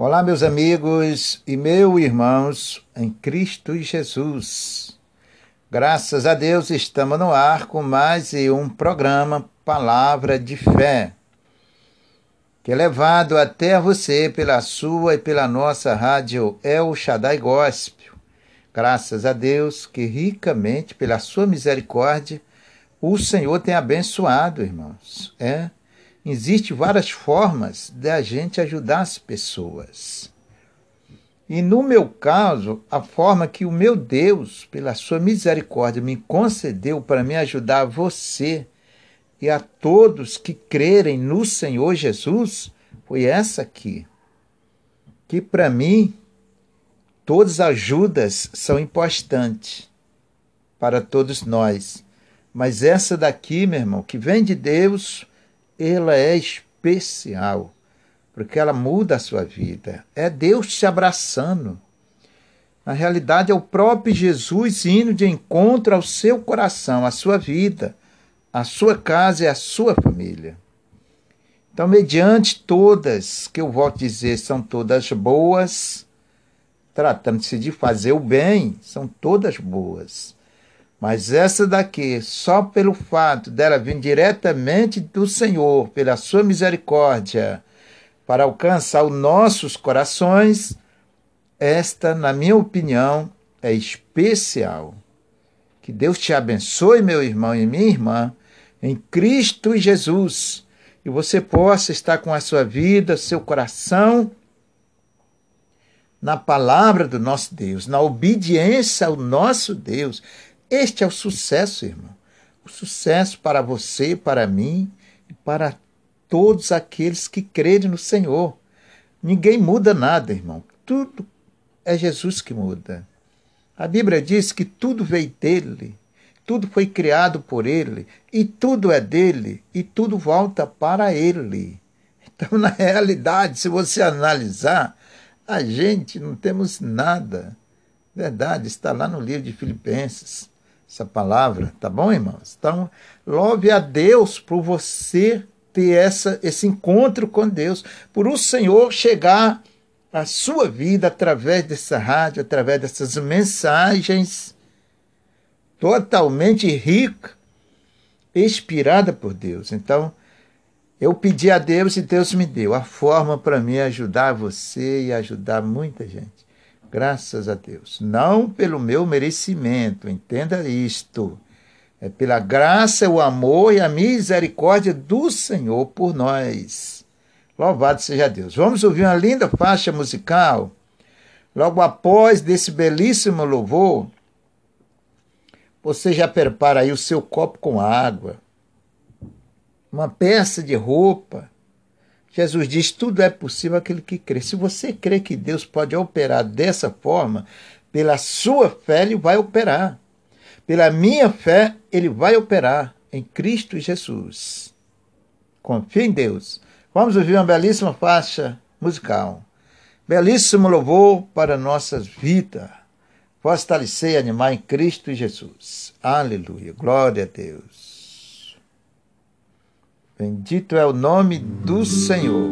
Olá, meus amigos e meus irmãos em Cristo Jesus. Graças a Deus estamos no ar com mais um programa Palavra de Fé, que é levado até você pela sua e pela nossa rádio El Shaddai Gospel. Graças a Deus que ricamente, pela sua misericórdia, o Senhor tem abençoado, irmãos. É Existem várias formas de a gente ajudar as pessoas. E no meu caso, a forma que o meu Deus, pela sua misericórdia, me concedeu para me ajudar você e a todos que crerem no Senhor Jesus foi essa aqui. Que para mim, todas as ajudas são importantes para todos nós. Mas essa daqui, meu irmão, que vem de Deus, ela é especial, porque ela muda a sua vida. É Deus te abraçando. Na realidade, é o próprio Jesus indo de encontro ao seu coração, à sua vida, à sua casa e à sua família. Então, mediante todas, que eu volto dizer, são todas boas, tratando-se de fazer o bem, são todas boas. Mas essa daqui, só pelo fato dela vir diretamente do Senhor, pela sua misericórdia, para alcançar os nossos corações, esta, na minha opinião, é especial. Que Deus te abençoe, meu irmão e minha irmã, em Cristo Jesus, e você possa estar com a sua vida, seu coração na palavra do nosso Deus, na obediência ao nosso Deus, este é o sucesso, irmão. O sucesso para você, para mim e para todos aqueles que crerem no Senhor. Ninguém muda nada, irmão. Tudo é Jesus que muda. A Bíblia diz que tudo veio dele, tudo foi criado por ele, e tudo é dele, e tudo volta para ele. Então, na realidade, se você analisar, a gente não temos nada. Verdade, está lá no livro de Filipenses essa palavra, tá bom, irmãos? Então, louve a Deus por você ter essa, esse encontro com Deus, por o Senhor chegar à sua vida através dessa rádio, através dessas mensagens totalmente rica, inspirada por Deus. Então, eu pedi a Deus e Deus me deu a forma para me ajudar você e ajudar muita gente. Graças a Deus. Não pelo meu merecimento, entenda isto. É pela graça, o amor e a misericórdia do Senhor por nós. Louvado seja Deus. Vamos ouvir uma linda faixa musical. Logo após desse belíssimo louvor, você já prepara aí o seu copo com água, uma peça de roupa, Jesus diz: tudo é possível aquele que crê. Se você crê que Deus pode operar dessa forma, pela sua fé, ele vai operar. Pela minha fé, ele vai operar em Cristo Jesus. Confie em Deus. Vamos ouvir uma belíssima faixa musical. Belíssimo louvor para nossas vidas. Fortalecer e animar em Cristo Jesus. Aleluia. Glória a Deus. Bendito é o nome do Senhor.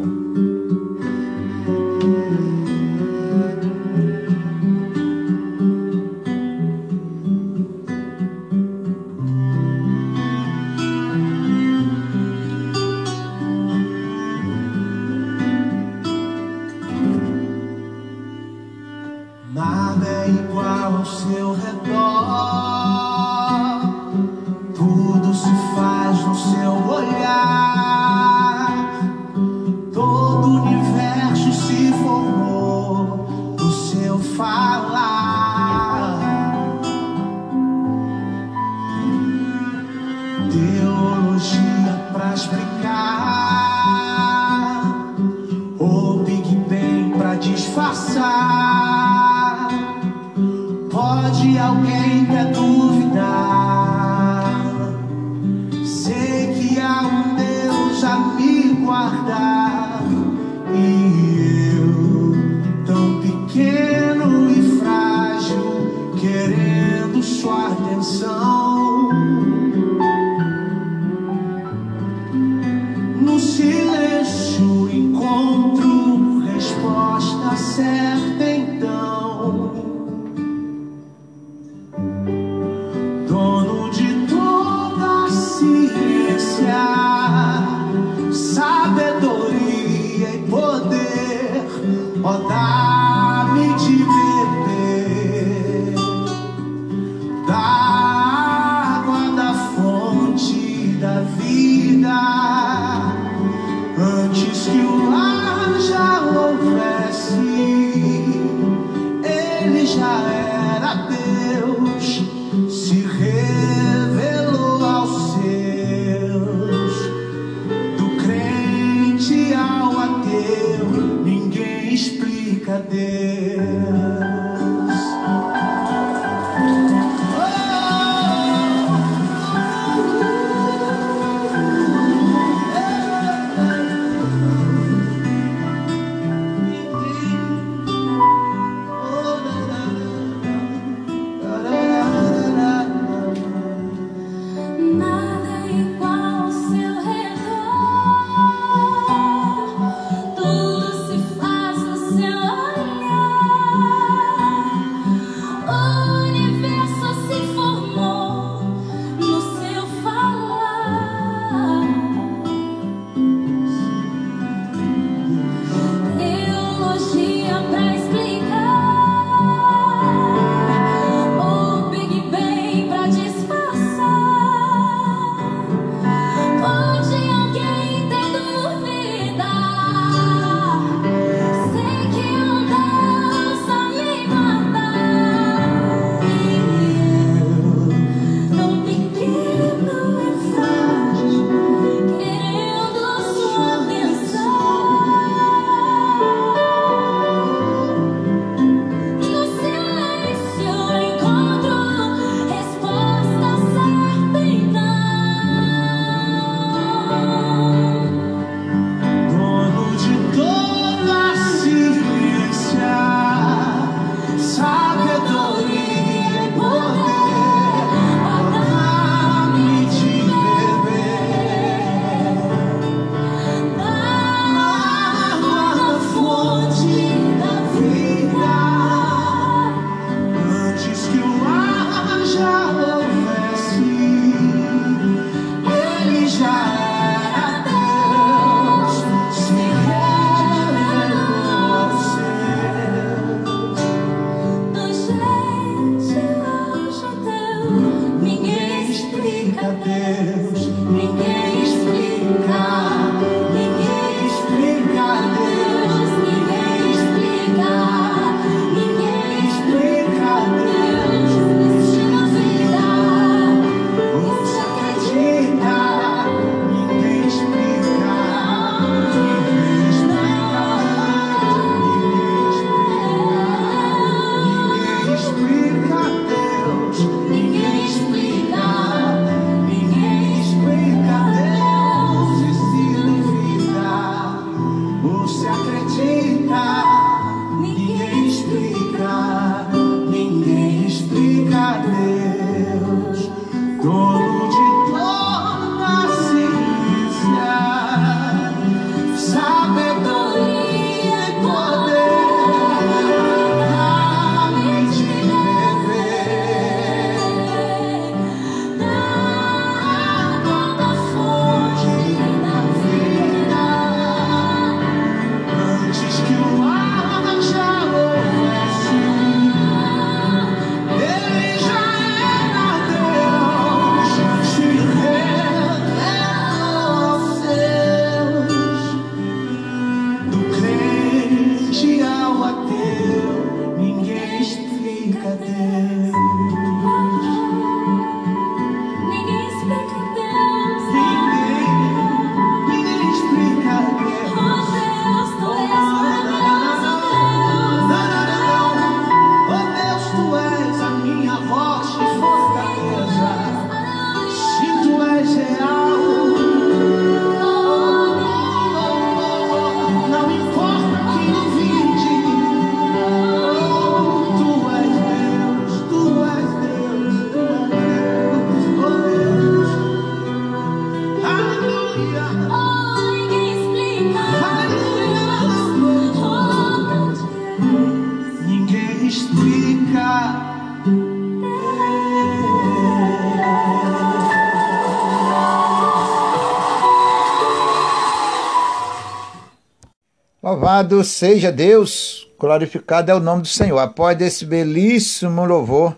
Louvado seja Deus, glorificado é o nome do Senhor. Após esse belíssimo louvor,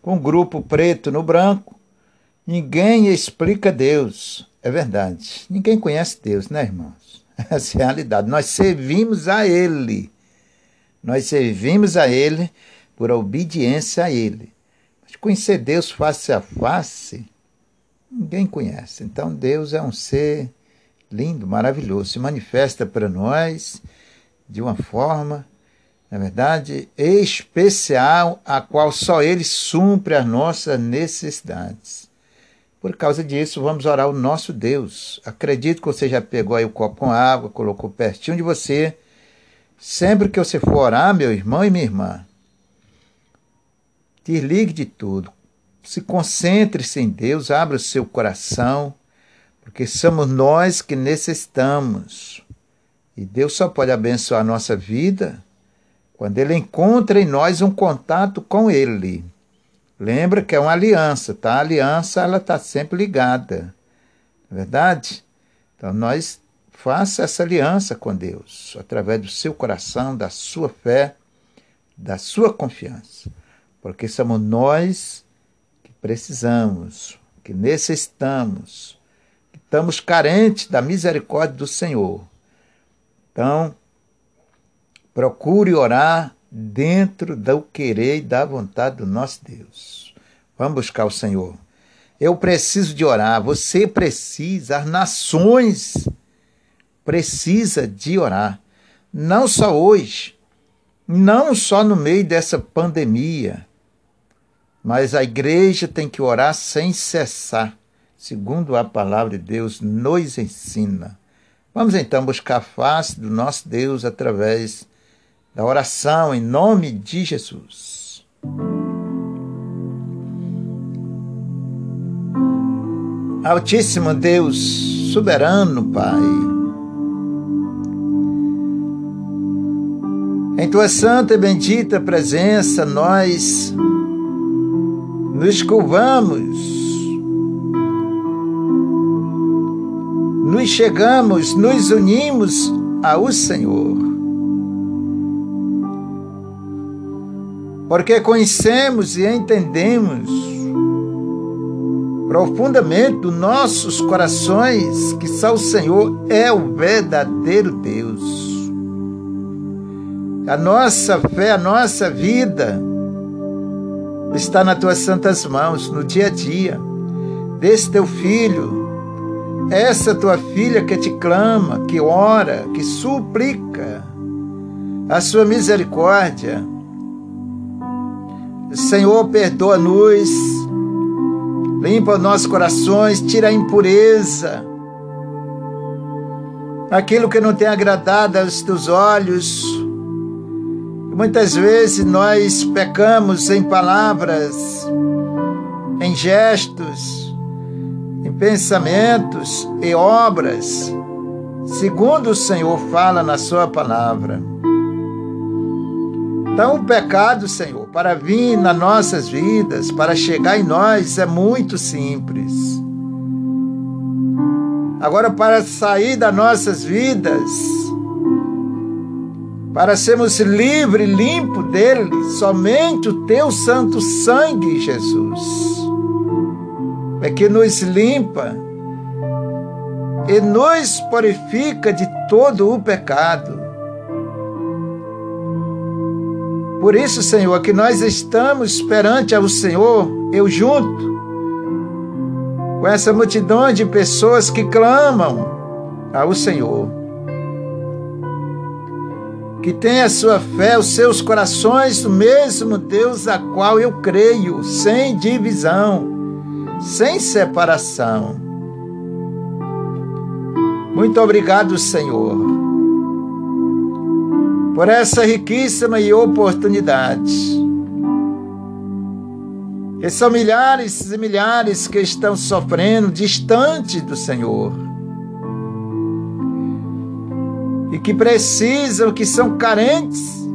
com o grupo preto no branco, ninguém explica Deus. É verdade. Ninguém conhece Deus, né, irmãos? Essa é a realidade. Nós servimos a Ele. Nós servimos a Ele por obediência a Ele. Mas conhecer Deus face a face, ninguém conhece. Então, Deus é um ser lindo, maravilhoso. Se manifesta para nós de uma forma, na verdade, especial, a qual só Ele supre as nossas necessidades. Por causa disso, vamos orar o nosso Deus. Acredito que você já pegou aí o copo com água, colocou pertinho de você. Sempre que você for orar, meu irmão e minha irmã, desligue de tudo. Se concentre-se em Deus, abra o seu coração, porque somos nós que necessitamos. E Deus só pode abençoar a nossa vida quando Ele encontra em nós um contato com Ele. Lembra que é uma aliança, tá? A aliança ela está sempre ligada, não é verdade? Então nós faça essa aliança com Deus através do seu coração, da sua fé, da sua confiança, porque somos nós que precisamos, que necessitamos, que estamos carentes da misericórdia do Senhor. Então, procure orar dentro do querer e da vontade do nosso Deus. Vamos buscar o Senhor. Eu preciso de orar, você precisa, as nações precisa de orar. Não só hoje, não só no meio dessa pandemia, mas a igreja tem que orar sem cessar, segundo a palavra de Deus nos ensina. Vamos então buscar a face do nosso Deus através da oração em nome de Jesus. Altíssimo Deus, soberano Pai, em tua santa e bendita presença nós nos curvamos, nos chegamos, nos unimos ao Senhor. Porque conhecemos e entendemos profundamente nossos corações que só o Senhor é o verdadeiro Deus. A nossa fé, a nossa vida está nas tuas santas mãos, no dia a dia. Desse teu filho, essa tua filha que te clama, que ora, que suplica a sua misericórdia. Senhor, perdoa-nos Limpa os nossos corações, tira a impureza. Aquilo que não tem agradado aos teus olhos. Muitas vezes nós pecamos em palavras, em gestos, em pensamentos e obras, segundo o Senhor fala na Sua palavra. Então, o pecado, Senhor, para vir nas nossas vidas, para chegar em nós, é muito simples. Agora, para sair das nossas vidas, para sermos livres, limpos dele, somente o teu santo sangue, Jesus, é que nos limpa e nos purifica de todo o pecado. Por isso, Senhor, que nós estamos perante ao Senhor, eu junto, com essa multidão de pessoas que clamam ao Senhor. Que tem a sua fé, os seus corações, o mesmo Deus a qual eu creio, sem divisão, sem separação. Muito obrigado, Senhor por essa riquíssima oportunidade. E são milhares e milhares que estão sofrendo distante do Senhor. E que precisam, que são carentes,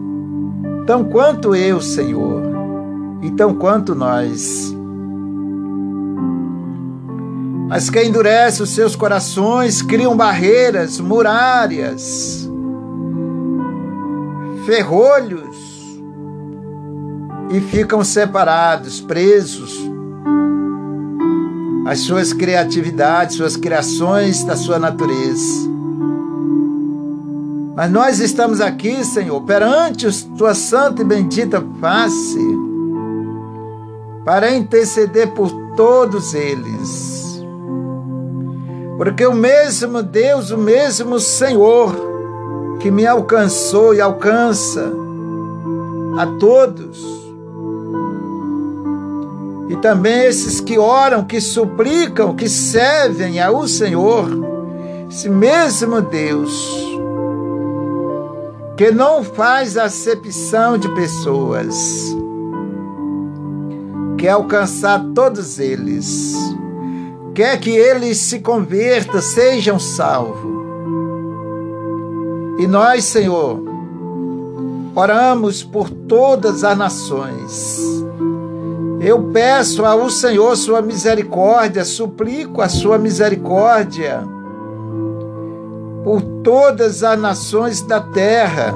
tão quanto eu, Senhor, e tão quanto nós. Mas que endurece os seus corações, criam barreiras, muralhas, ferrolhos e ficam separados, presos às suas criatividades, suas criações da sua natureza. Mas nós estamos aqui, Senhor, perante a tua santa e bendita face, para interceder por todos eles. Porque o mesmo Deus, o mesmo Senhor, que me alcançou e alcança a todos, e também esses que oram, que suplicam, que servem ao Senhor, esse mesmo Deus, que não faz acepção de pessoas, quer alcançar todos eles, quer que eles se convertam, sejam salvos. E nós, Senhor, oramos por todas as nações. Eu peço ao Senhor sua misericórdia, suplico a sua misericórdia por todas as nações da terra,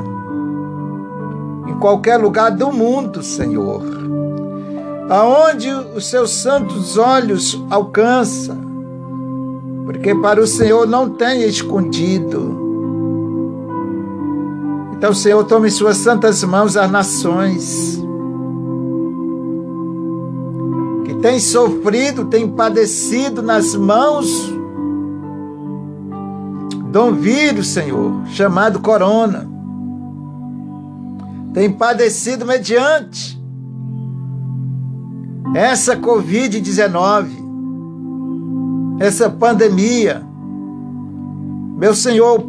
em qualquer lugar do mundo, Senhor, aonde os seus santos olhos alcançam, porque para o Senhor não tem escondido. Então, Senhor, tome em suas santas mãos as nações que têm sofrido, têm padecido nas mãos de vírus, Senhor, chamado corona. Tem padecido mediante essa Covid-19, essa pandemia. Meu Senhor,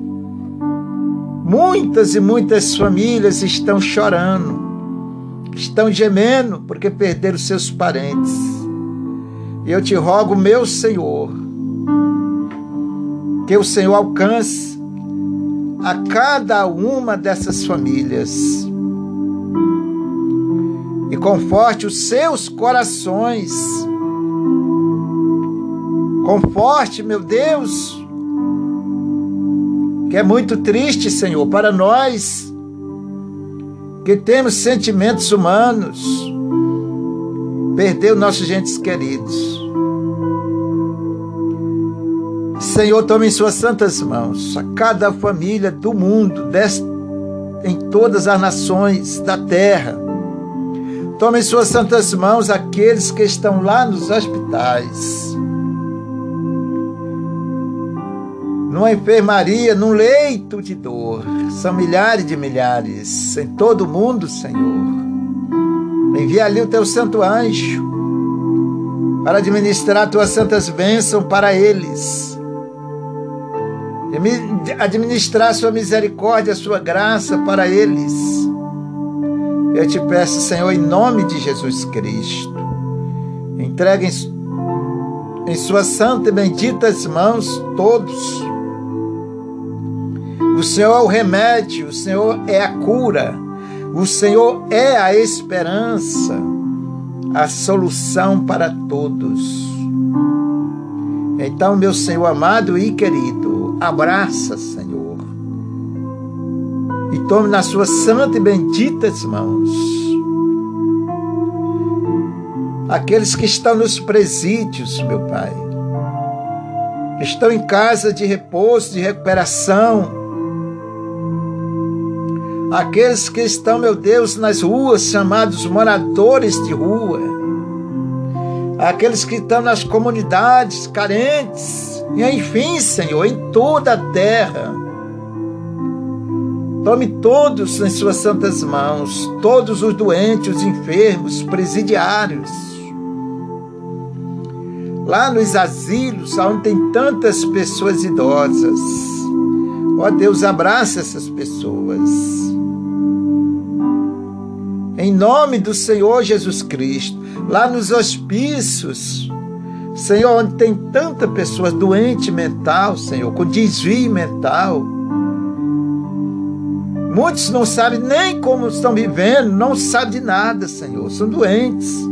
muitas e muitas famílias estão chorando, estão gemendo porque perderam seus parentes. E eu te rogo, meu Senhor, que o Senhor alcance a cada uma dessas famílias e conforte os seus corações. Conforte, meu Deus, que é muito triste, Senhor, para nós que temos sentimentos humanos, perder os nossos entes queridos. Senhor, tome em suas santas mãos a cada família do mundo, em todas as nações da terra. Tome em suas santas mãos aqueles que estão lá nos hospitais, numa enfermaria, num leito de dor. São milhares de milhares em todo o mundo, Senhor. Envia ali o teu santo anjo para administrar tuas santas bênçãos para eles administrar sua misericórdia, sua graça para eles. Eu te peço, Senhor, em nome de Jesus Cristo, entregue em, em suas santas e benditas mãos todos. O Senhor é o remédio, o Senhor é a cura, o Senhor é a esperança, a solução para todos. Então, meu Senhor amado e querido, abraça, Senhor, e tome nas suas santas e benditas mãos. Aqueles que estão nos presídios, meu Pai, estão em casa de repouso, de recuperação, aqueles que estão, meu Deus, nas ruas, chamados moradores de rua, aqueles que estão nas comunidades carentes, e enfim, Senhor, em toda a terra. Tome todos em suas santas mãos, todos os doentes, os enfermos, presidiários. Lá nos asilos, onde tem tantas pessoas idosas. Ó Deus, abraça essas pessoas. Em nome do Senhor Jesus Cristo, lá nos hospícios, Senhor, onde tem tanta pessoa doente mental, Senhor, com desvio mental. Muitos não sabem nem como estão vivendo, não sabem de nada, Senhor, são doentes.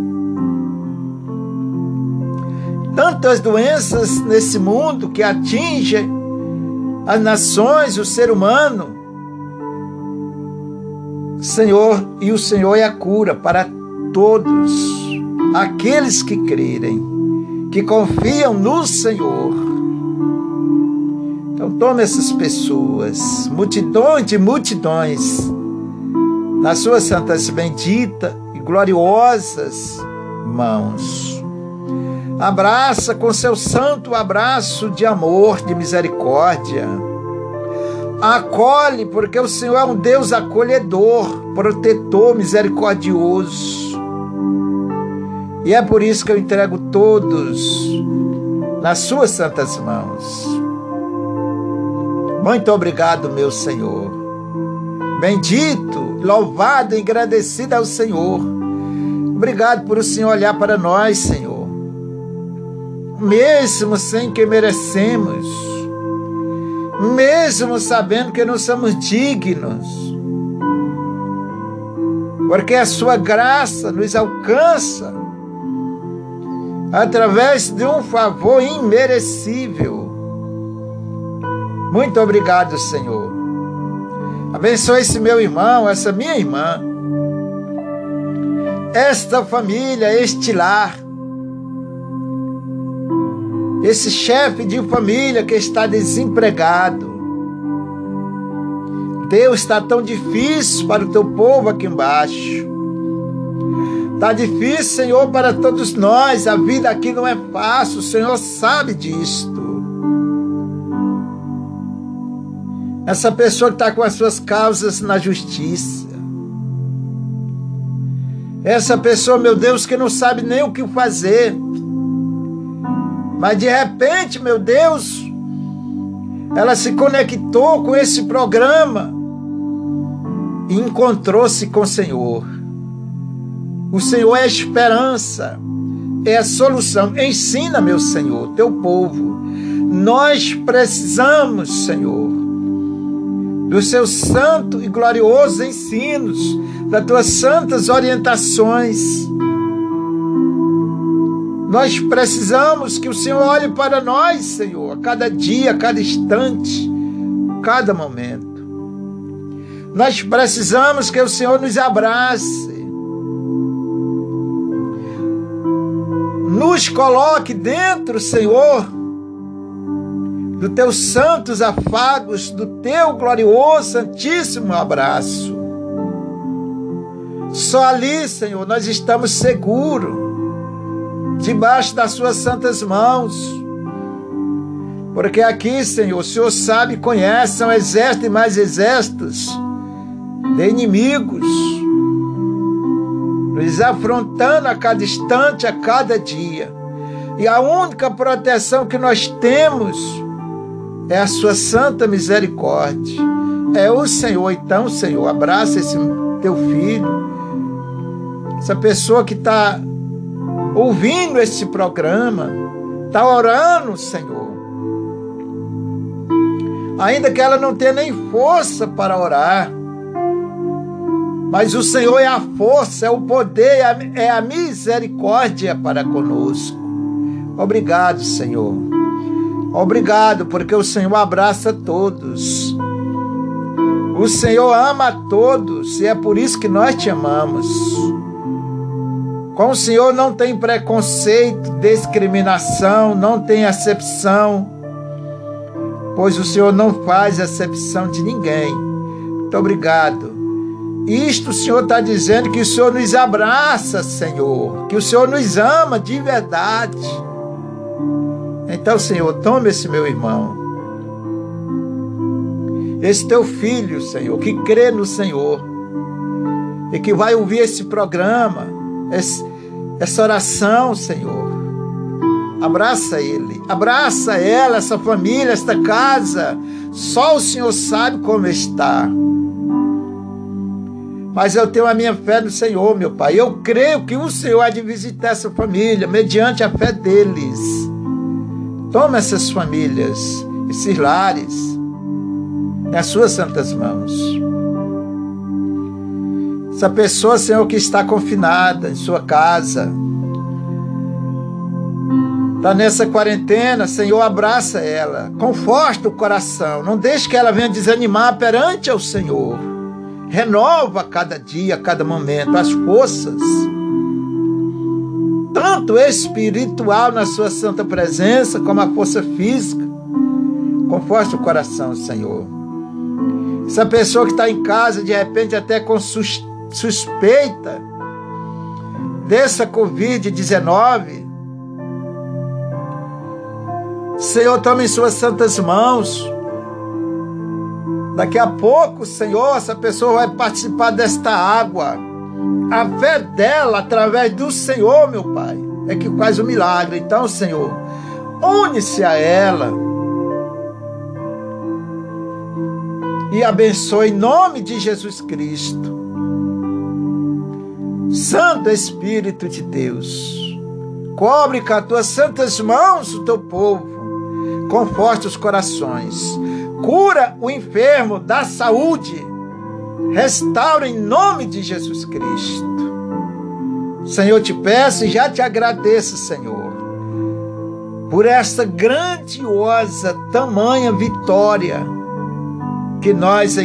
Tantas doenças nesse mundo que atingem as nações, o ser humano. Senhor, e o Senhor é a cura para todos aqueles que crerem, que confiam no Senhor. Então tome essas pessoas, multidões de multidões, nas suas santas benditas e gloriosas mãos. Abraça com seu santo abraço de amor, de misericórdia. Acolhe, porque o Senhor é um Deus acolhedor, protetor, misericordioso. E é por isso que eu entrego todos nas suas santas mãos. Muito obrigado, meu Senhor. Bendito, louvado e agradecido ao Senhor. Obrigado por o Senhor olhar para nós, Senhor. Mesmo sem que merecemos, mesmo sabendo que não somos dignos, porque a sua graça nos alcança através de um favor imerecível. Muito obrigado, Senhor. Abençoe esse meu irmão, essa minha irmã, esta família, este lar, esse chefe de família que está desempregado. Deus está tão difícil para o teu povo aqui embaixo. Está difícil, Senhor, para todos nós. A vida aqui não é fácil, o Senhor sabe disto. Essa pessoa que está com as suas causas na justiça. Essa pessoa, meu Deus, que não sabe nem o que fazer. Mas de repente, meu Deus, ela se conectou com esse programa e encontrou-se com o Senhor. O Senhor é a esperança, é a solução. Ensina, meu Senhor, teu povo. Nós precisamos, Senhor, dos seus santos e gloriosos ensinos, das tuas santas orientações. Nós precisamos que o Senhor olhe para nós, Senhor, a cada dia, a cada instante, cada momento. Nós precisamos que o Senhor nos abrace, nos coloque dentro, Senhor, dos teus santos afagos, do teu glorioso, santíssimo abraço. Só ali, Senhor, nós estamos seguros debaixo das suas santas mãos. Porque aqui, Senhor, o Senhor sabe conhece, são exércitos e mais exércitos de inimigos, nos afrontando a cada instante, a cada dia. E a única proteção que nós temos é a sua santa misericórdia. É o Senhor. Então, Senhor, abraça esse teu filho, essa pessoa que está ouvindo esse programa, está orando, Senhor. Ainda que ela não tenha nem força para orar, mas o Senhor é a força, é o poder, é a misericórdia para conosco. Obrigado, Senhor. Obrigado, porque o Senhor abraça todos. O Senhor ama a todos e é por isso que nós te amamos. Com o Senhor não tem preconceito, discriminação, não tem acepção, pois o Senhor não faz acepção de ninguém. Muito obrigado. Isto o Senhor está dizendo que o Senhor nos abraça, Senhor, que o Senhor nos ama de verdade. Então, Senhor, tome esse meu irmão, esse teu filho, Senhor, que crê no Senhor e que vai ouvir esse programa essa oração, Senhor. Abraça ele, abraça ela, essa família, esta casa. Só o Senhor sabe como está. Mas eu tenho a minha fé no Senhor, meu Pai. Eu creio que o Senhor há de visitar essa família, mediante a fé deles. Toma essas famílias, esses lares, nas suas santas mãos. Essa pessoa, Senhor, que está confinada em sua casa, está nessa quarentena, Senhor, abraça ela, conforta o coração, não deixe que ela venha desanimar perante ao Senhor. renova cada dia, cada momento as forças, tanto espiritual na sua santa presença, como a força física. Conforte o coração, Senhor. Essa pessoa que está em casa, de repente, até com sus suspeita dessa Covid-19, Senhor, tome em suas santas mãos. Daqui a pouco, Senhor, essa pessoa vai participar desta água. A fé dela, através do Senhor, meu Pai, é que faz o milagre. Então, Senhor, une-se a ela. E abençoe em nome de Jesus Cristo. Santo Espírito de Deus, cobre com as tuas santas mãos o teu povo conforte os corações, cura o enfermo, dá saúde, restaura em nome de Jesus Cristo. Senhor, te peço e já te agradeço, Senhor, por esta grandiosa, tamanha vitória que nós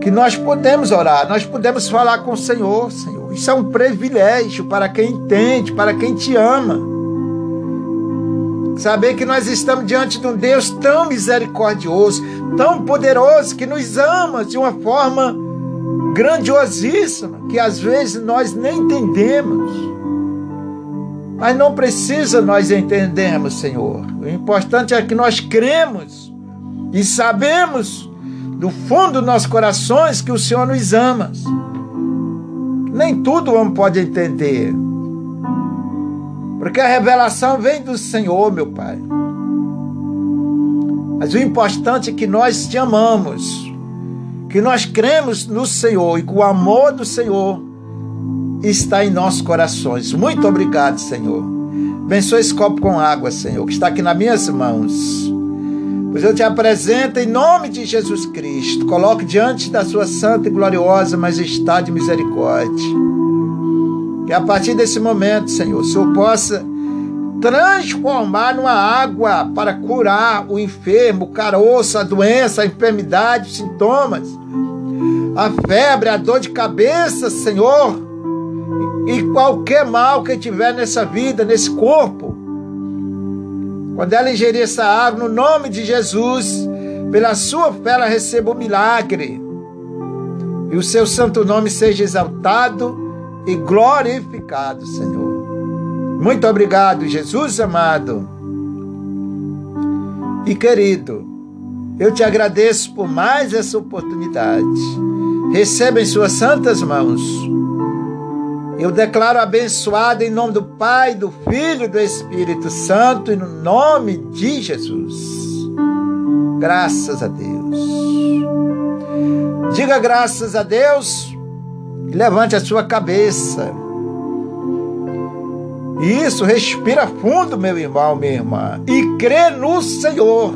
que nós podemos orar, nós podemos falar com o Senhor, Senhor. Isso é um privilégio para quem entende, para quem te ama. Saber que nós estamos diante de um Deus tão misericordioso, tão poderoso, que nos ama de uma forma grandiosíssima, que às vezes nós nem entendemos. Mas não precisa nós entendermos, Senhor. O importante é que nós cremos e sabemos do fundo dos nossos corações que o Senhor nos ama. Nem tudo o homem pode entender. Porque a revelação vem do Senhor, meu Pai. Mas o importante é que nós te amamos, que nós cremos no Senhor e que o amor do Senhor está em nossos corações. Muito obrigado, Senhor. Abençoe esse copo com água, Senhor, que está aqui nas minhas mãos. Pois eu te apresento em nome de Jesus Cristo. Coloque diante da sua santa e gloriosa majestade e misericórdia que a partir desse momento, Senhor, o Senhor possa transformar numa água para curar o enfermo, o caroço, a doença, a enfermidade, os sintomas, a febre, a dor de cabeça, Senhor, e qualquer mal que tiver nessa vida, nesse corpo. Quando ela ingerir essa água, no nome de Jesus, pela sua fé, ela receba o milagre. E o seu santo nome seja exaltado e glorificado, Senhor. Muito obrigado, Jesus amado e querido. Eu te agradeço por mais essa oportunidade. Receba em suas santas mãos. Eu declaro abençoado em nome do Pai, do Filho e do Espírito Santo e no nome de Jesus. Graças a Deus. Diga graças a Deus Levante a sua cabeça. Isso, respira fundo, meu irmão, minha irmã, e crê no Senhor.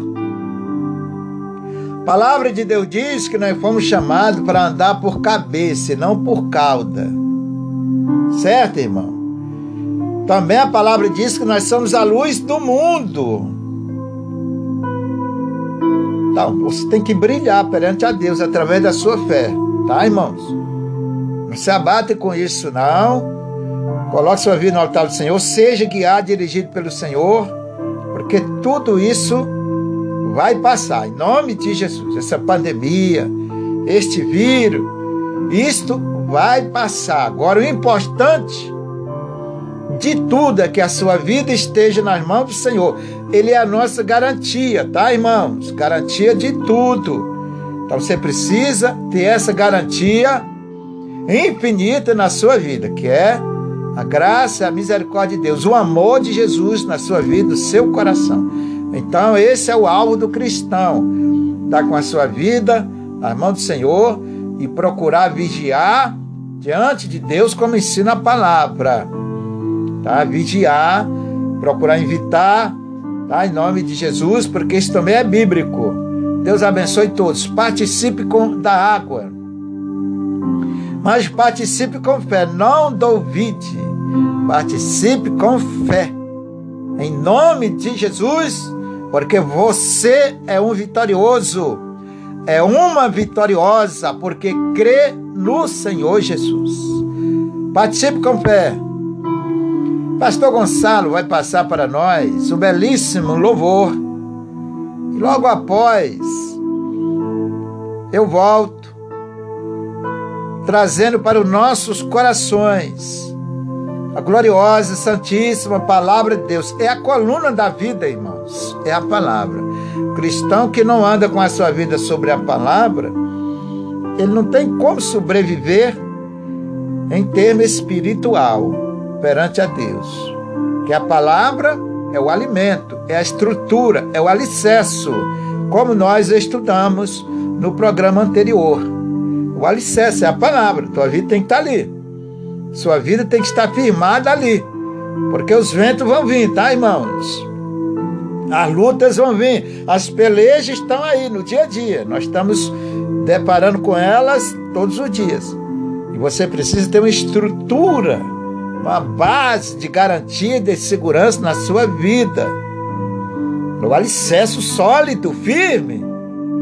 A palavra de Deus diz que nós fomos chamados para andar por cabeça e não por cauda. Certo, irmão? Também a palavra diz que nós somos a luz do mundo. Então, você tem que brilhar perante a Deus através da sua fé, tá, irmãos? Não se abate com isso, não. Coloque sua vida no altar do Senhor. Seja guiado, dirigido pelo Senhor, porque tudo isso vai passar. Em nome de Jesus. Essa pandemia, este vírus, isto vai passar. Agora, o importante de tudo é que a sua vida esteja nas mãos do Senhor. Ele é a nossa garantia, tá, irmãos? Garantia de tudo. Então você precisa ter essa garantia infinita na sua vida, que é a graça, a misericórdia de Deus, o amor de Jesus na sua vida, no seu coração. Então, esse é o alvo do cristão: estar com a sua vida nas mãos do Senhor e procurar vigiar diante de Deus, como ensina a palavra. Tá? Vigiar, procurar invitar, tá? em nome de Jesus, porque isso também é bíblico. Deus abençoe todos. Participe com, da água mas participe com fé, não duvide, participe com fé, em nome de Jesus, porque você é um vitorioso. é uma vitoriosa, porque crê no Senhor Jesus. Participe com fé. Pastor Gonçalo vai passar para nós um belíssimo louvor. E logo após, eu volto, trazendo para os nossos corações a gloriosa, santíssima palavra de Deus. É a coluna da vida, irmãos. É a palavra. O cristão que não anda com a sua vida sobre a palavra, ele não tem como sobreviver em termo espiritual perante a Deus. Que a palavra é o alimento, é a estrutura, é o alicerce, como nós estudamos no programa anterior. O alicerce é a palavra, tua vida tem que estar ali. Sua vida tem que estar firmada ali. Porque os ventos vão vir, tá, irmãos? As lutas vão vir, as pelejas estão aí no dia a dia. Nós estamos deparando com elas todos os dias. E você precisa ter uma estrutura, uma base de garantia de segurança na sua vida. No alicerce sólido, firme,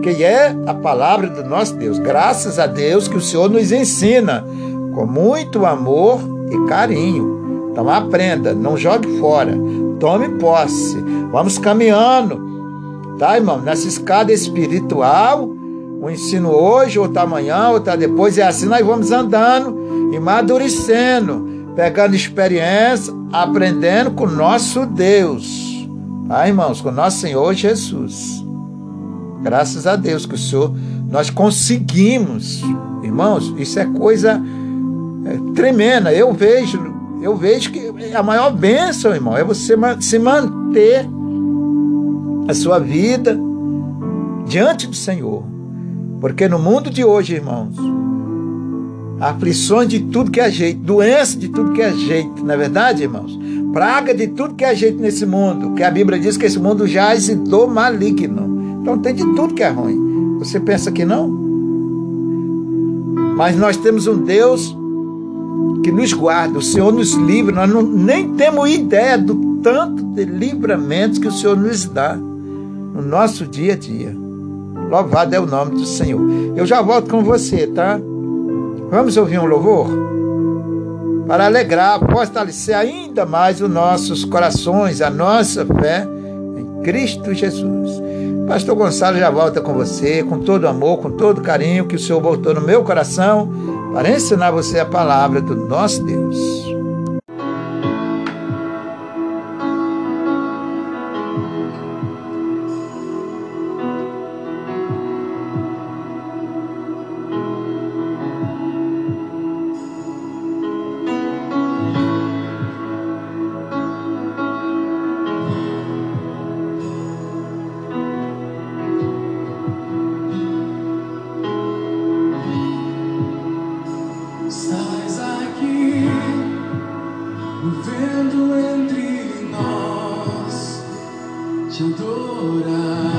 que é a palavra do nosso Deus. Graças a Deus que o Senhor nos ensina com muito amor e carinho. Então aprenda, não jogue fora, tome posse. Vamos caminhando, tá, irmão? Nessa escada espiritual, o ensino hoje, outra amanhã, outra depois, e assim nós vamos andando e madurecendo, pegando experiência, aprendendo com nosso Deus, tá, irmãos? Com nosso Senhor Jesus. Graças a Deus que o Senhor, nós conseguimos, irmãos, isso é coisa é, tremenda. Eu vejo, eu vejo que a maior bênção, irmão, é você se manter a sua vida diante do Senhor. Porque no mundo de hoje, irmãos, aflições de tudo que é jeito, doença de tudo que é jeito, não é verdade, irmãos? Praga de tudo que é jeito nesse mundo, que a Bíblia diz que esse mundo jaz do maligno. Então tem de tudo que é ruim. Você pensa que não? Mas nós temos um Deus que nos guarda, o Senhor nos livra, nós não, nem temos ideia do tanto de livramentos que o Senhor nos dá no nosso dia a dia. Louvado é o nome do Senhor. Eu já volto com você, tá? Vamos ouvir um louvor? Para alegrar, fortalecer ainda mais os nossos corações, a nossa fé em Cristo Jesus. Pastor Gonçalo já volta com você, com todo amor, com todo carinho que o Senhor voltou no meu coração para ensinar você a palavra do nosso Deus. Te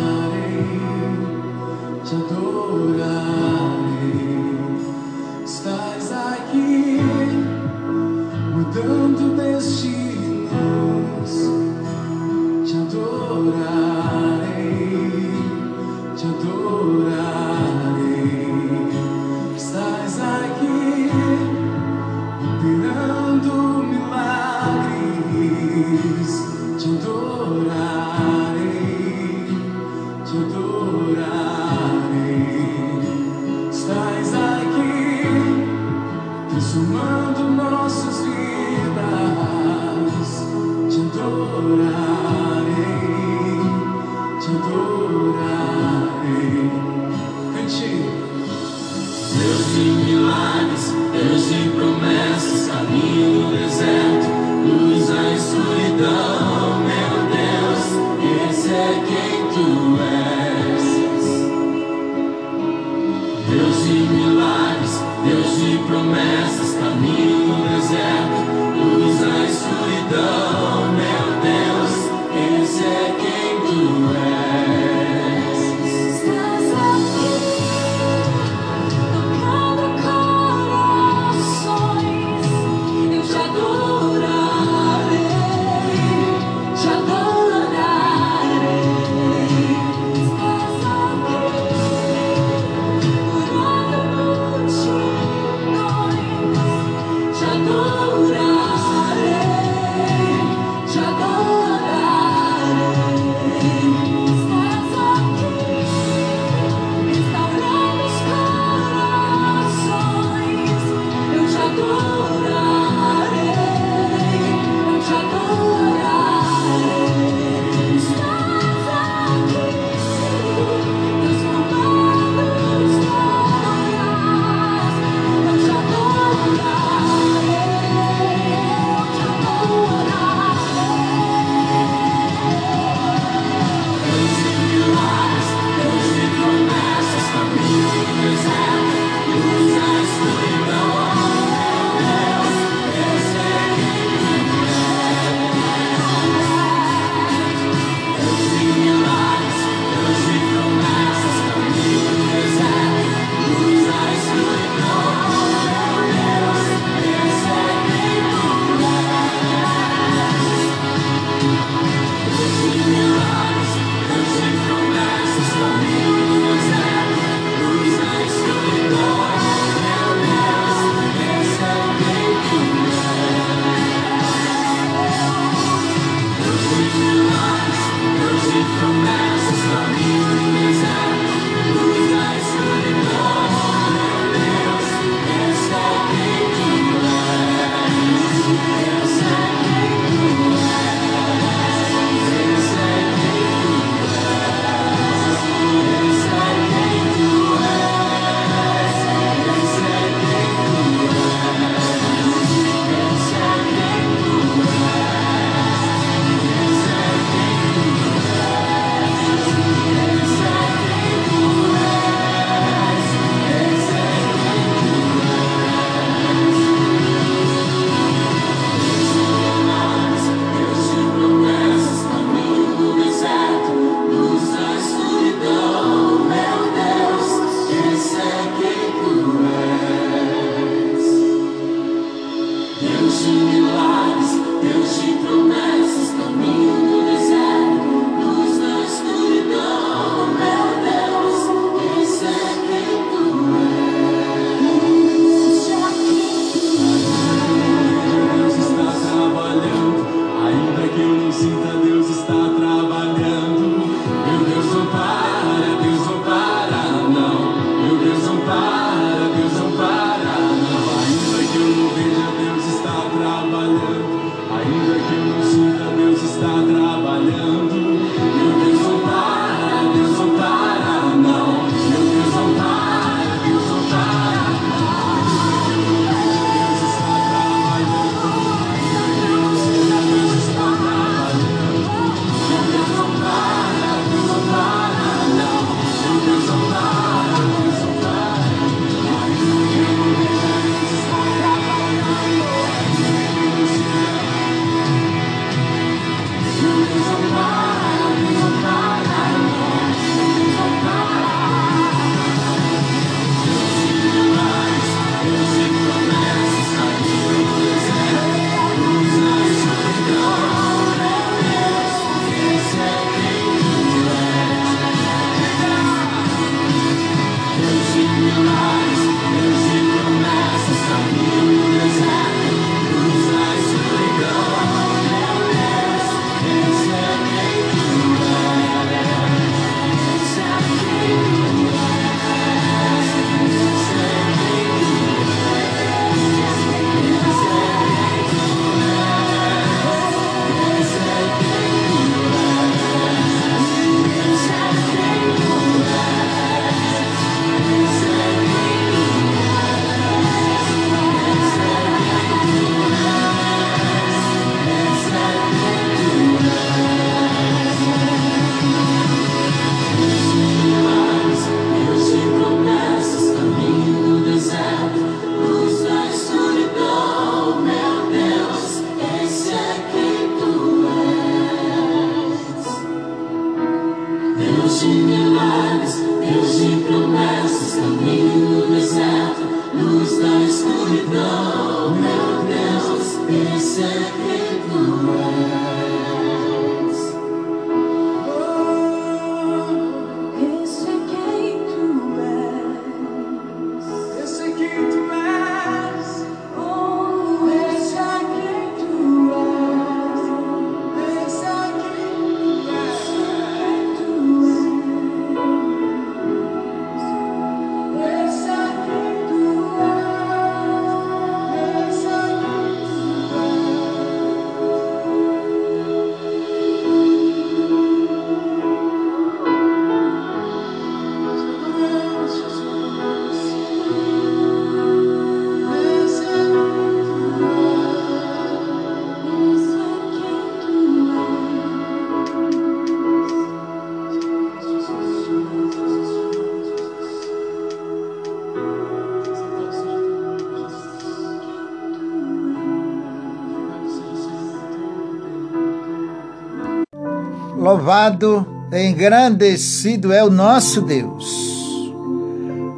Louvado engrandecido é o nosso Deus.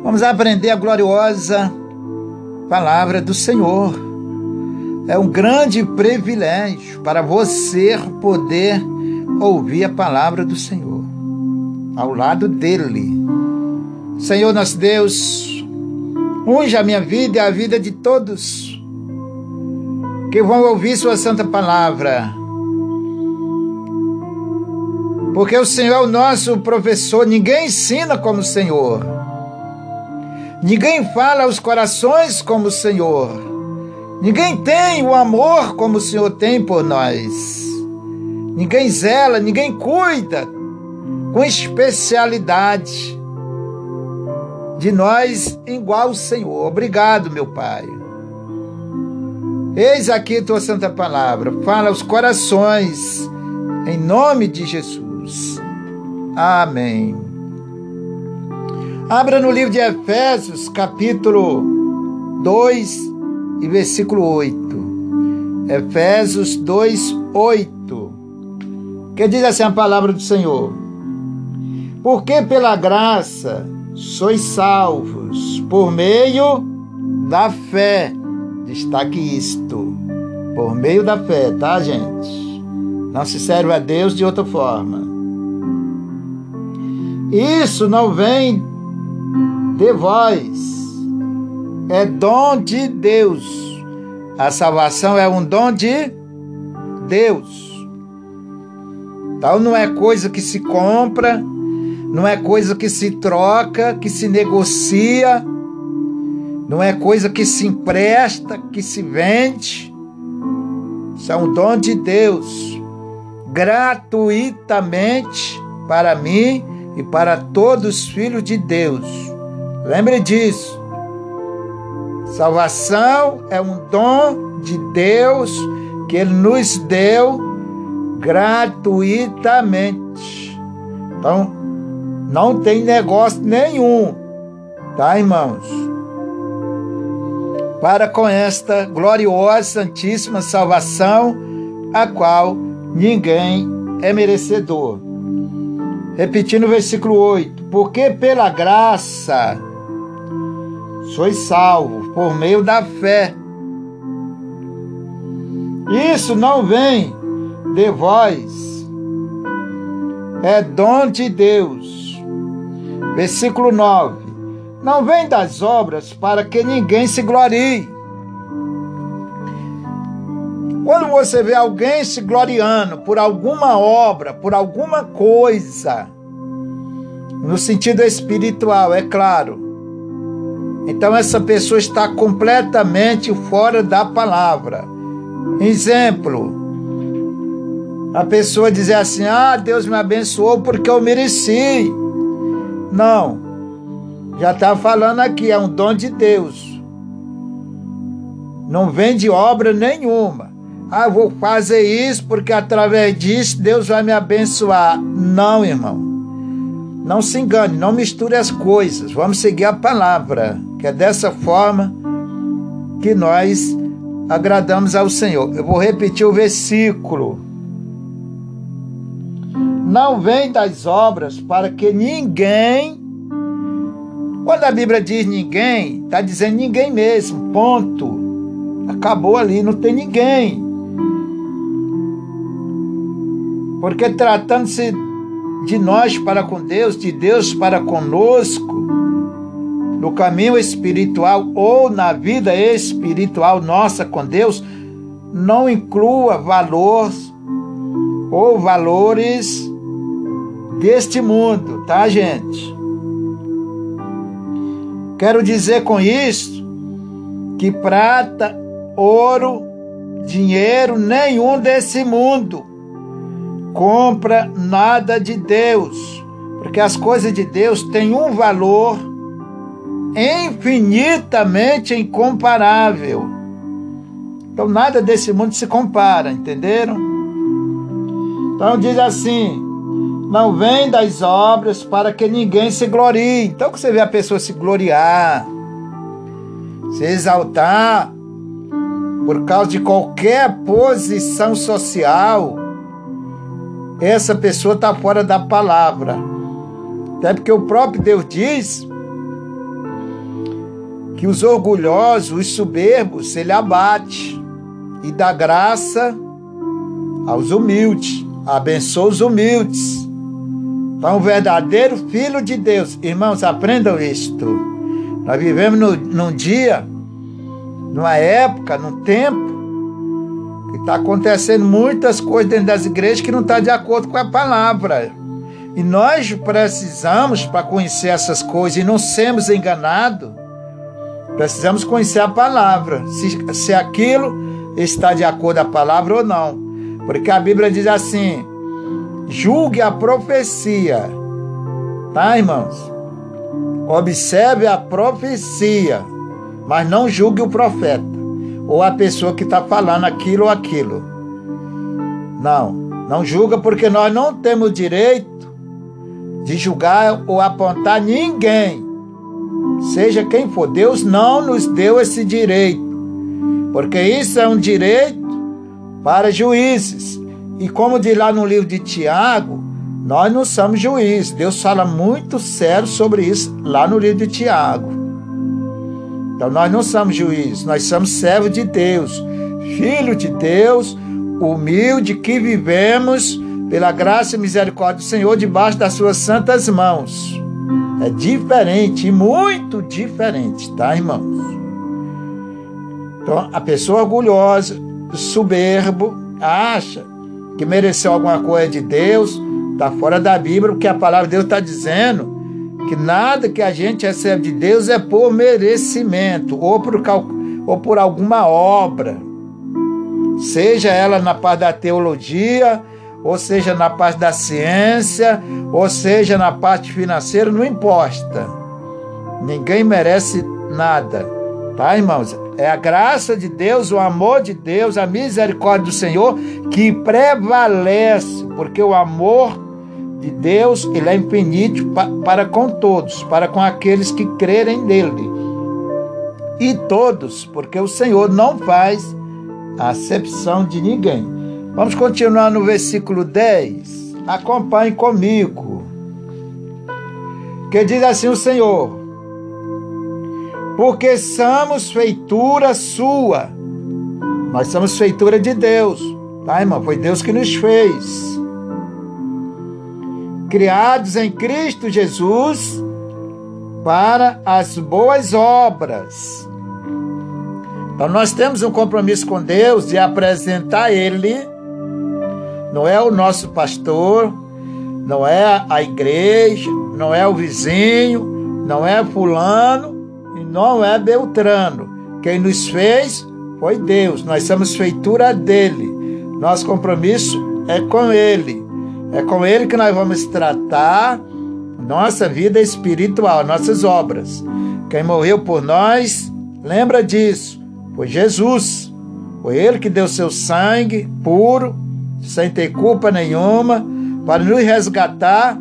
Vamos aprender a gloriosa palavra do Senhor. É um grande privilégio para você poder ouvir a palavra do Senhor ao lado dele. Senhor nosso Deus, unja a minha vida e a vida de todos que vão ouvir Sua santa palavra. Porque o Senhor é o nosso professor, ninguém ensina como o Senhor. Ninguém fala aos corações como o Senhor. Ninguém tem o amor como o Senhor tem por nós. Ninguém zela, ninguém cuida com especialidade de nós igual o Senhor. Obrigado, meu Pai. Eis aqui tua santa palavra. Fala aos corações, em nome de Jesus. Amém. Abra no livro de Efésios, capítulo 2 e versículo 8. Efésios 2, 8. Que diz assim a palavra do Senhor: Porque pela graça sois salvos, por meio da fé Destaque isto. Por meio da fé, tá, gente? Não se serve a Deus de outra forma. Isso não vem de vós. É dom de Deus. A salvação é um dom de Deus. Então não é coisa que se compra, não é coisa que se troca, que se negocia não é coisa que se empresta, que se vende. Isso é um dom de Deus, gratuitamente para mim e para todos os filhos de Deus. Lembre disso. Salvação é um dom de Deus que Ele nos deu gratuitamente. Então, não tem negócio nenhum, tá, irmãos? para com esta gloriosa, santíssima salvação, a qual ninguém é merecedor. Repetindo o versículo 8: Porque pela graça sois salvos por meio da fé. Isso não vem de vós, é dom de Deus. Versículo 9: não vem das obras para que ninguém se glorie. Quando você vê alguém se gloriando por alguma obra, por alguma coisa, no sentido espiritual, é claro. Então essa pessoa está completamente fora da palavra. Exemplo, a pessoa dizer assim: "Ah, Deus me abençoou porque eu mereci". Não. Já está falando aqui, é um dom de Deus. Não vem de obra nenhuma. Ah, vou fazer isso porque através disso Deus vai me abençoar. Não, irmão. Não se engane, não misture as coisas. Vamos seguir a palavra, que é dessa forma que nós agradamos ao Senhor. Eu vou repetir o versículo. Não vem das obras para que ninguém quando a Bíblia diz ninguém, está dizendo ninguém mesmo, ponto. Acabou ali, não tem ninguém. Porque tratando-se de nós para com Deus, de Deus para conosco, no caminho espiritual ou na vida espiritual nossa com Deus, não inclua valores ou valores deste mundo, tá, gente? Quero dizer com isso que prata, ouro, dinheiro nenhum desse mundo compra nada de Deus, porque as coisas de Deus têm um valor infinitamente incomparável. Então nada desse mundo se compara, entenderam? Então diz assim: não vem das obras para que ninguém se glorie. Então, que você vê a pessoa se gloriar, se exaltar, por causa de qualquer posição social, essa pessoa está fora da palavra. Até porque o próprio Deus diz que os orgulhosos, os soberbos, ele abate e dá graça aos humildes, abençoa os humildes. Então, o verdadeiro filho de Deus, irmãos, aprendam isto. Nós vivemos no, num dia, numa época, num tempo, está acontecendo muitas coisas dentro das igrejas que não está de acordo com a palavra. E nós precisamos, para conhecer essas coisas e não sermos enganados, precisamos conhecer a palavra, se, se aquilo está de acordo com a palavra ou não. Porque a Bíblia diz assim: julgue a profecia, tá, irmãos? Observe a profecia, mas não julgue o profeta ou a pessoa que está falando aquilo ou aquilo. Não, não julga porque nós não temos direito de julgar ou apontar ninguém, seja quem for. Deus não nos deu esse direito, porque isso é um direito para juízes. E como diz lá no livro de Tiago, nós não somos juízes. Deus fala muito sério sobre isso lá no livro de Tiago. Então nós não somos juízes, nós somos servos de Deus, filho de Deus, humilde que vivemos pela graça e misericórdia do Senhor debaixo das suas santas mãos. É diferente, muito diferente, tá, irmãos? Então, a pessoa orgulhosa, soberbo, acha que mereceu alguma coisa de Deus, está fora da Bíblia, porque a palavra de Deus está dizendo que nada que a gente recebe de Deus é por merecimento ou por, ou por alguma obra, seja ela na parte da teologia, ou seja na parte da ciência, ou seja na parte financeira, não importa. Ninguém merece nada, tá, irmãos? É a graça de Deus, o amor de Deus, a misericórdia do Senhor que prevalece, porque o amor de Deus ele é infinito para com todos, para com aqueles que crerem nele. E todos, porque o Senhor não faz acepção de ninguém. Vamos continuar no versículo 10. Acompanhe comigo. Que diz assim o Senhor: porque somos feitura sua. Nós somos feitura de Deus, tá, irmão? Foi Deus que nos fez. Criados em Cristo Jesus para as boas obras. Então nós temos um compromisso com Deus de apresentar Ele. Não é o nosso pastor, não é a igreja, não é o vizinho, não é fulano, não é Beltrano. Quem nos fez foi Deus. Nós somos feitura dele. Nosso compromisso é com ele. É com ele que nós vamos tratar nossa vida espiritual, nossas obras. Quem morreu por nós, lembra disso. Foi Jesus. Foi ele que deu seu sangue puro, sem ter culpa nenhuma, para nos resgatar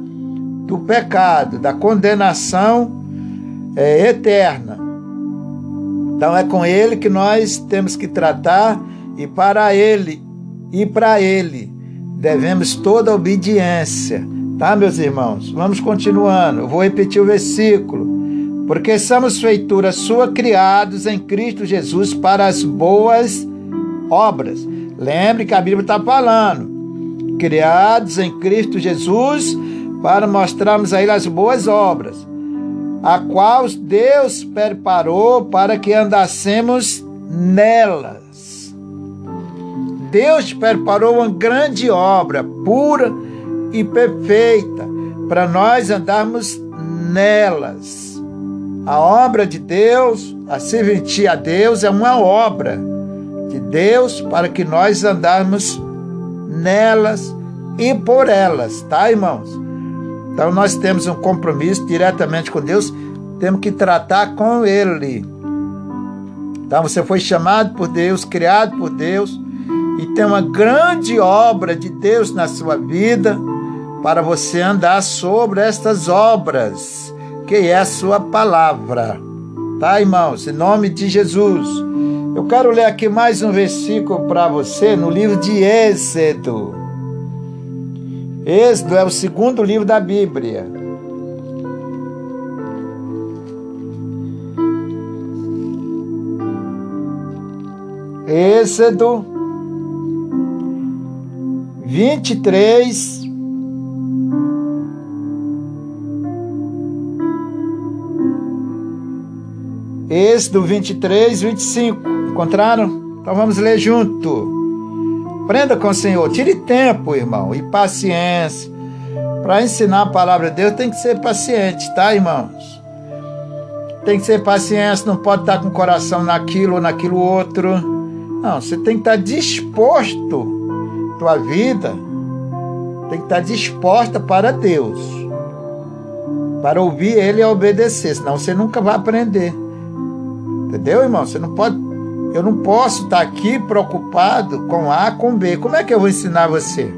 do pecado, da condenação é, eterna. Então é com ele que nós temos que tratar e para ele e para ele devemos toda obediência, tá, meus irmãos? Vamos continuando. Eu vou repetir o versículo. Porque somos feitura sua criados em Cristo Jesus para as boas obras. Lembre que a Bíblia está falando. Criados em Cristo Jesus para mostrarmos a Ele as boas obras a qual Deus preparou para que andássemos nelas. Deus preparou uma grande obra, pura e perfeita, para nós andarmos nelas. A obra de Deus, a serventia a Deus, é uma obra de Deus para que nós andarmos nelas e por elas, tá, irmãos? Então nós temos um compromisso diretamente com Deus, temos que tratar com Ele. Então você foi chamado por Deus, criado por Deus, e tem uma grande obra de Deus na sua vida para você andar sobre estas obras, que é a sua palavra. Tá, irmãos? Em nome de Jesus. Eu quero ler aqui mais um versículo para você no livro de Êxodo. Êxodo é o segundo livro da Bíblia. Êxodo 23. Êxodo 23, 25. Encontraram? Então vamos ler junto. Prenda com o Senhor. Tire tempo, irmão, e paciência. Para ensinar a palavra de Deus tem que ser paciente, tá, irmãos? Tem que ser paciência, não pode estar com o coração naquilo ou naquilo outro. Não, você tem que estar disposto, tua vida tem que estar disposta para Deus, para ouvir Ele e obedecer, senão você nunca vai aprender. Entendeu, irmão? Você não pode, eu não posso estar aqui preocupado com A, com B. Como é que eu vou ensinar você?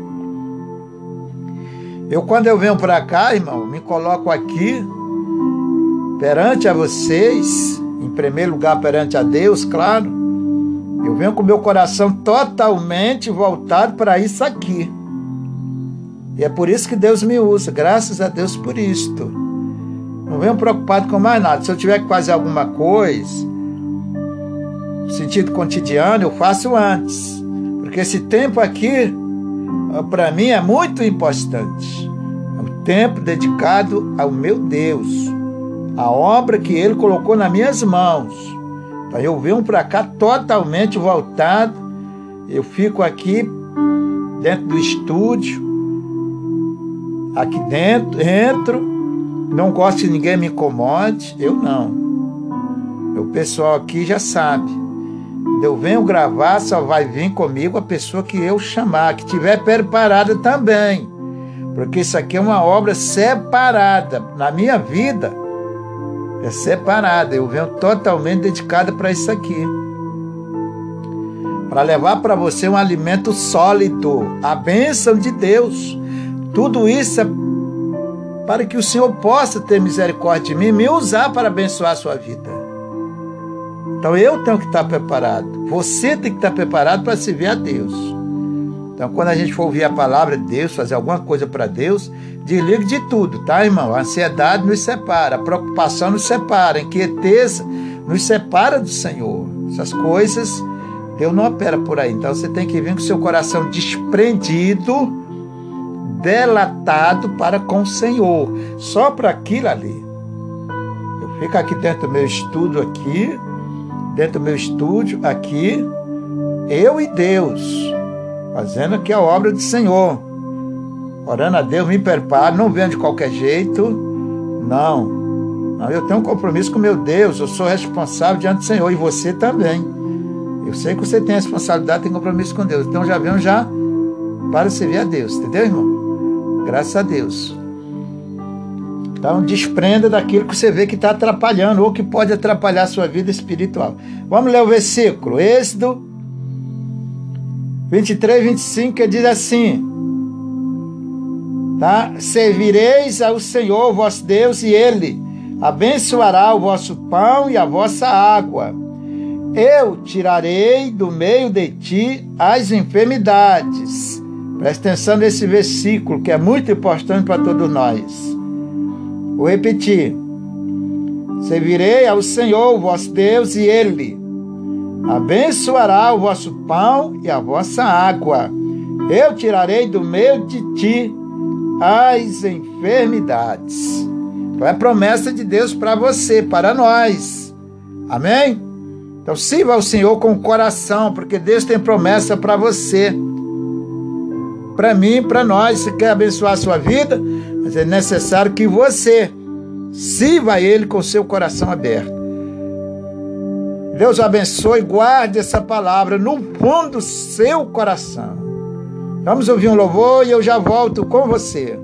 Eu, quando eu venho para cá, irmão, me coloco aqui perante a vocês, em primeiro lugar perante a Deus, claro eu venho com meu coração totalmente voltado para isso aqui. E é por isso que Deus me usa, graças a Deus por isto. Não venho preocupado com mais nada. Se eu tiver que fazer alguma coisa, no sentido cotidiano, eu faço antes. Porque esse tempo aqui, para mim, é muito importante. É o tempo dedicado ao meu Deus, a obra que Ele colocou nas minhas mãos. Eu venho para cá totalmente voltado. Eu fico aqui dentro do estúdio, aqui dentro, entro, não gosto que ninguém me incomode, eu não. O pessoal aqui já sabe. Eu venho gravar, só vai vir comigo a pessoa que eu chamar, que tiver preparada também. Porque isso aqui é uma obra separada. Na minha vida, é separada. Eu venho totalmente dedicada para isso aqui. Para levar para você um alimento sólido, a bênção de Deus. Tudo isso é para que o Senhor possa ter misericórdia de mim e me usar para abençoar a sua vida. Então eu tenho que estar preparado. Você tem que estar preparado para servir a Deus. Então, quando a gente for ouvir a palavra de Deus, fazer alguma coisa para Deus, desligue de tudo, tá, irmão? A ansiedade nos separa, a preocupação nos separa, a inquieteza nos separa do Senhor. Essas coisas, Deus não opera por aí. Então, você tem que vir com seu coração desprendido, delatado para com o Senhor. Só para aquilo ali. Eu fico aqui dentro do meu estudo aqui, dentro do meu estúdio aqui, eu e Deus fazendo aqui a obra do Senhor. Orando a Deus, me preparo, não venho de qualquer jeito. Não. Não, eu tenho um compromisso com meu Deus, eu sou responsável diante do Senhor e você também. Eu sei que você tem responsabilidade, tem compromisso com Deus. Então já venho já para servir a Deus, entendeu, irmão? Graças a Deus. Então desprenda daquilo que você vê que está atrapalhando ou que pode atrapalhar a sua vida espiritual. Vamos ler o versículo. Êxodo 23, 25, que diz assim: tá? Servireis ao Senhor vosso Deus, e Ele abençoará o vosso pão e a vossa água. Eu tirarei do meio de ti as enfermidades. Presta atenção nesse versículo que é muito importante para todos nós. Vou repetir. Servirei ao Senhor vosso Deus, e Ele abençoará o vosso pão e a vossa água. Eu tirarei do meio de ti as enfermidades. Então é promessa de Deus para você, para nós. Amém? Então sirva ao Senhor com o coração, porque Deus tem promessa para você. Para mim, para nós, se quer abençoar a sua vida, mas é necessário que você sirva a Ele com o seu coração aberto. Deus abençoe, guarde essa palavra no fundo do seu coração. Vamos ouvir um louvor e eu já volto com você.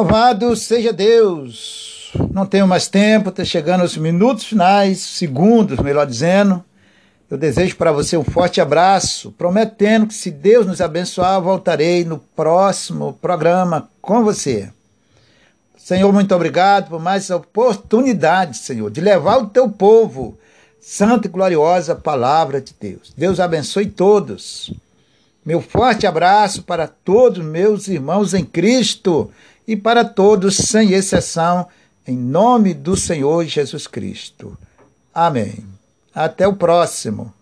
Louvado seja Deus! Não tenho mais tempo, está chegando aos minutos finais, segundos, melhor dizendo. Eu desejo para você um forte abraço, prometendo que, se Deus nos abençoar, voltarei no próximo programa com você. Senhor, muito obrigado por mais essa oportunidade, Senhor, de levar o teu povo, santa e gloriosa palavra de Deus. Deus abençoe todos. Meu forte abraço para todos meus irmãos em Cristo e para todos, sem exceção, em nome do Senhor Jesus Cristo. Amém. Até o próximo.